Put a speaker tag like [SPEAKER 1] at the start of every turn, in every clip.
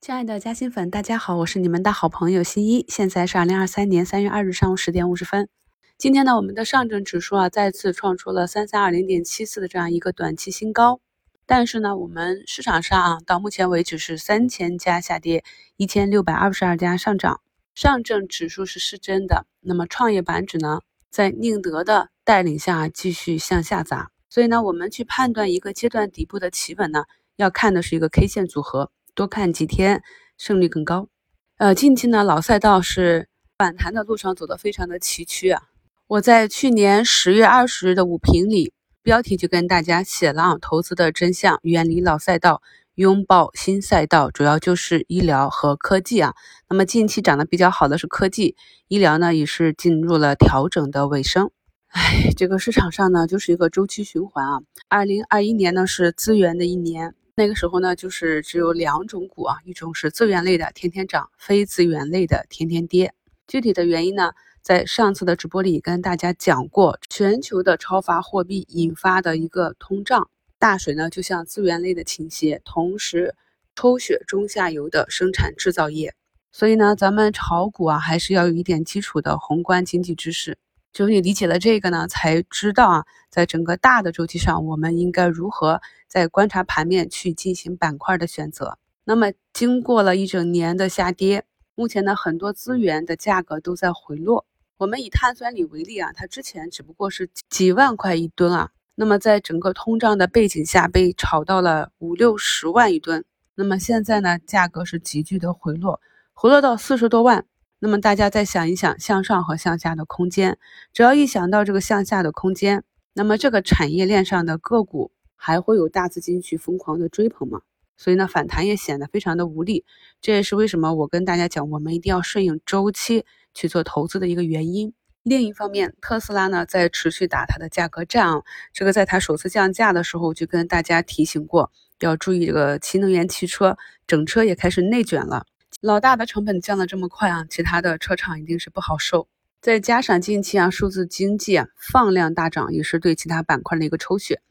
[SPEAKER 1] 亲爱的嘉兴粉，大家好，我是你们的好朋友新一。现在是二零二三年三月二日上午十点五十分。今天呢，我们的上证指数啊再次创出了三三二零点七四的这样一个短期新高。但是呢，我们市场上啊到目前为止是三千家下跌，一千六百二十二家上涨。上证指数是失真的，那么创业板指呢，在宁德的带领下继续向下砸。所以呢，我们去判断一个阶段底部的企稳呢，要看的是一个 K 线组合。多看几天，胜率更高。呃，近期呢，老赛道是反弹的路上走得非常的崎岖啊。我在去年十月二十日的午评里，标题就跟大家写了，投资的真相，远离老赛道，拥抱新赛道，主要就是医疗和科技啊。那么近期涨得比较好的是科技，医疗呢也是进入了调整的尾声。哎，这个市场上呢就是一个周期循环啊。二零二一年呢是资源的一年。那个时候呢，就是只有两种股啊，一种是资源类的天天涨，非资源类的天天跌。具体的原因呢，在上次的直播里跟大家讲过，全球的超发货币引发的一个通胀大水呢，就像资源类的倾斜，同时抽血中下游的生产制造业。所以呢，咱们炒股啊，还是要有一点基础的宏观经济知识。只有你理解了这个呢，才知道啊，在整个大的周期上，我们应该如何在观察盘面去进行板块的选择。那么，经过了一整年的下跌，目前呢，很多资源的价格都在回落。我们以碳酸锂为例啊，它之前只不过是几万块一吨啊，那么在整个通胀的背景下，被炒到了五六十万一吨。那么现在呢，价格是急剧的回落，回落到四十多万。那么大家再想一想，向上和向下的空间，只要一想到这个向下的空间，那么这个产业链上的个股还会有大资金去疯狂的追捧吗？所以呢，反弹也显得非常的无力。这也是为什么我跟大家讲，我们一定要顺应周期去做投资的一个原因。另一方面，特斯拉呢在持续打它的价格战啊，这个在它首次降价的时候就跟大家提醒过，要注意这个新能源汽车整车也开始内卷了。老大的成本降得这么快啊，其他的车厂一定是不好受。再加上近期啊，数字经济啊放量大涨，也是对其他板块的一个抽血。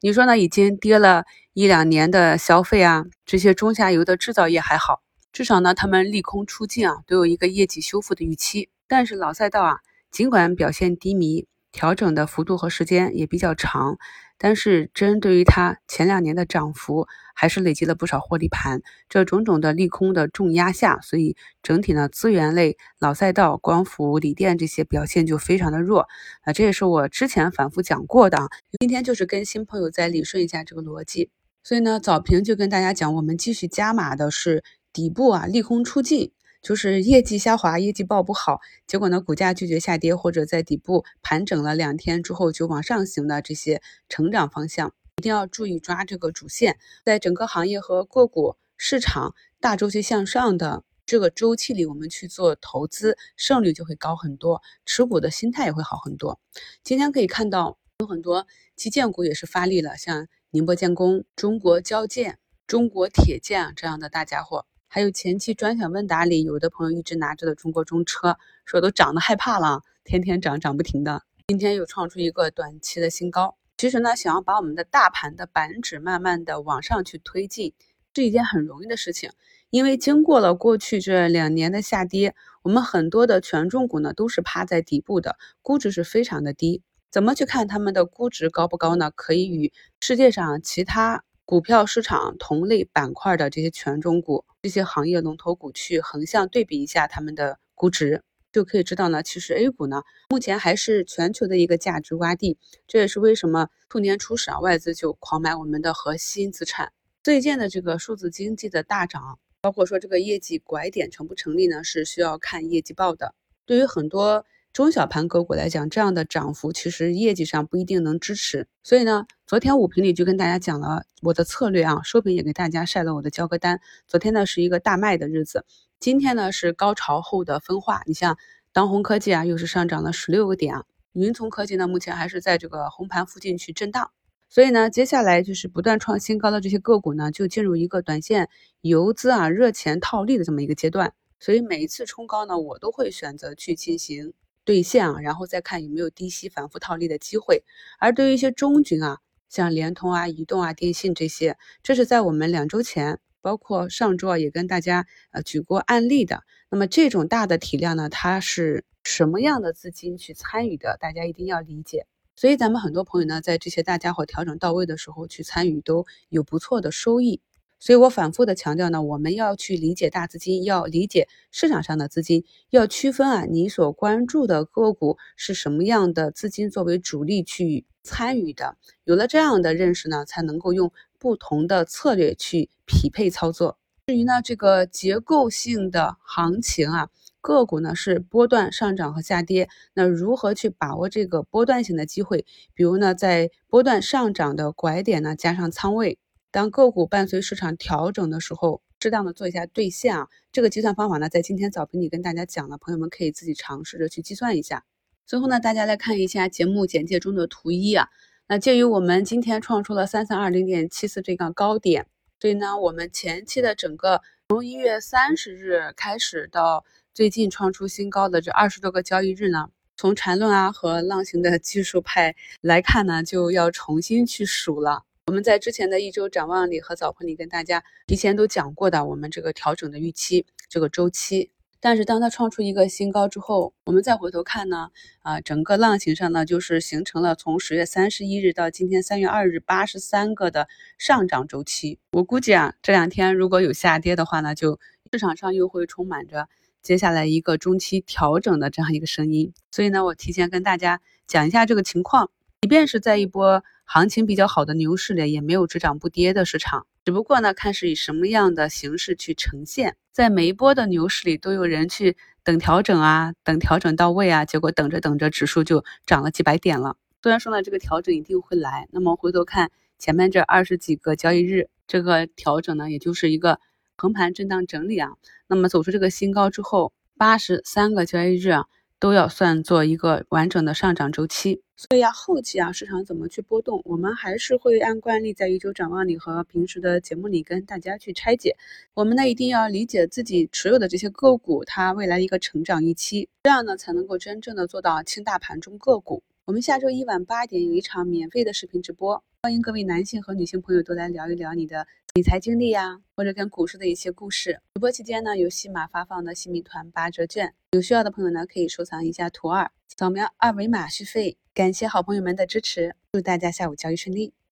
[SPEAKER 1] 你说呢？已经跌了一两年的消费啊，这些中下游的制造业还好，至少呢他们利空出尽啊，都有一个业绩修复的预期。但是老赛道啊，尽管表现低迷，调整的幅度和时间也比较长。但是，针对于它前两年的涨幅，还是累积了不少获利盘。这种种的利空的重压下，所以整体呢，资源类、老赛道、光伏、锂电这些表现就非常的弱啊。这也是我之前反复讲过的。今天就是跟新朋友再理顺一下这个逻辑。所以呢，早评就跟大家讲，我们继续加码的是底部啊，利空出尽。就是业绩下滑，业绩报不好，结果呢，股价拒绝下跌，或者在底部盘整了两天之后就往上行的这些成长方向，一定要注意抓这个主线。在整个行业和个股市场大周期向上的这个周期里，我们去做投资，胜率就会高很多，持股的心态也会好很多。今天可以看到有很多基建股也是发力了，像宁波建工、中国交建、中国铁建这样的大家伙。还有前期专享问答里，有的朋友一直拿着的中国中车，说都涨得害怕了，天天涨涨不停的。今天又创出一个短期的新高。其实呢，想要把我们的大盘的板指慢慢的往上去推进，是一件很容易的事情。因为经过了过去这两年的下跌，我们很多的权重股呢都是趴在底部的，估值是非常的低。怎么去看他们的估值高不高呢？可以与世界上其他。股票市场同类板块的这些权重股、这些行业龙头股去横向对比一下他们的估值，就可以知道呢，其实 A 股呢目前还是全球的一个价值洼地。这也是为什么兔年初始啊，外资就狂买我们的核心资产。最近的这个数字经济的大涨，包括说这个业绩拐点成不成立呢，是需要看业绩报的。对于很多。中小盘个股来讲，这样的涨幅其实业绩上不一定能支持。所以呢，昨天午评里就跟大家讲了我的策略啊，收评也给大家晒了我的交割单。昨天呢是一个大卖的日子，今天呢是高潮后的分化。你像当红科技啊，又是上涨了十六个点啊。云从科技呢，目前还是在这个红盘附近去震荡。所以呢，接下来就是不断创新高的这些个股呢，就进入一个短线游资啊热钱套利的这么一个阶段。所以每一次冲高呢，我都会选择去进行。兑现啊，然后再看有没有低吸反复套利的机会。而对于一些中军啊，像联通啊、移动啊、电信这些，这是在我们两周前，包括上周啊也跟大家呃举过案例的。那么这种大的体量呢，它是什么样的资金去参与的？大家一定要理解。所以咱们很多朋友呢，在这些大家伙调整到位的时候去参与，都有不错的收益。所以我反复的强调呢，我们要去理解大资金，要理解市场上的资金，要区分啊，你所关注的个股是什么样的资金作为主力去参与的。有了这样的认识呢，才能够用不同的策略去匹配操作。至于呢，这个结构性的行情啊，个股呢是波段上涨和下跌，那如何去把握这个波段性的机会？比如呢，在波段上涨的拐点呢，加上仓位。当个股伴随市场调整的时候，适当的做一下兑现啊，这个计算方法呢，在今天早评里跟大家讲了，朋友们可以自己尝试着去计算一下。最后呢，大家来看一下节目简介中的图一啊，那鉴于我们今天创出了三三二零点七四这个高点，所以呢，我们前期的整个从一月三十日开始到最近创出新高的这二十多个交易日呢，从缠论啊和浪形的技术派来看呢，就要重新去数了。我们在之前的一周展望里和早盘里跟大家提前都讲过的，我们这个调整的预期这个周期。但是当它创出一个新高之后，我们再回头看呢，啊，整个浪形上呢，就是形成了从十月三十一日到今天三月二日八十三个的上涨周期。我估计啊，这两天如果有下跌的话呢，就市场上又会充满着接下来一个中期调整的这样一个声音。所以呢，我提前跟大家讲一下这个情况，即便是在一波。行情比较好的牛市里，也没有只涨不跌的市场，只不过呢，看是以什么样的形式去呈现。在每一波的牛市里，都有人去等调整啊，等调整到位啊，结果等着等着，指数就涨了几百点了。虽然说呢，这个调整一定会来，那么回头看前面这二十几个交易日，这个调整呢，也就是一个横盘震荡整理啊。那么走出这个新高之后，八十三个交易日啊。都要算作一个完整的上涨周期，所以啊，后期啊，市场怎么去波动，我们还是会按惯例在一周展望里和平时的节目里跟大家去拆解。我们呢，一定要理解自己持有的这些个股它未来一个成长预期，这样呢，才能够真正的做到轻大盘中个股。我们下周一晚八点有一场免费的视频直播，欢迎各位男性和女性朋友都来聊一聊你的理财经历呀，或者跟股市的一些故事。直播期间呢，有喜马发放的新米团八折券，有需要的朋友呢可以收藏一下图二，扫描二维码续费。感谢好朋友们的支持，祝大家下午交易顺利。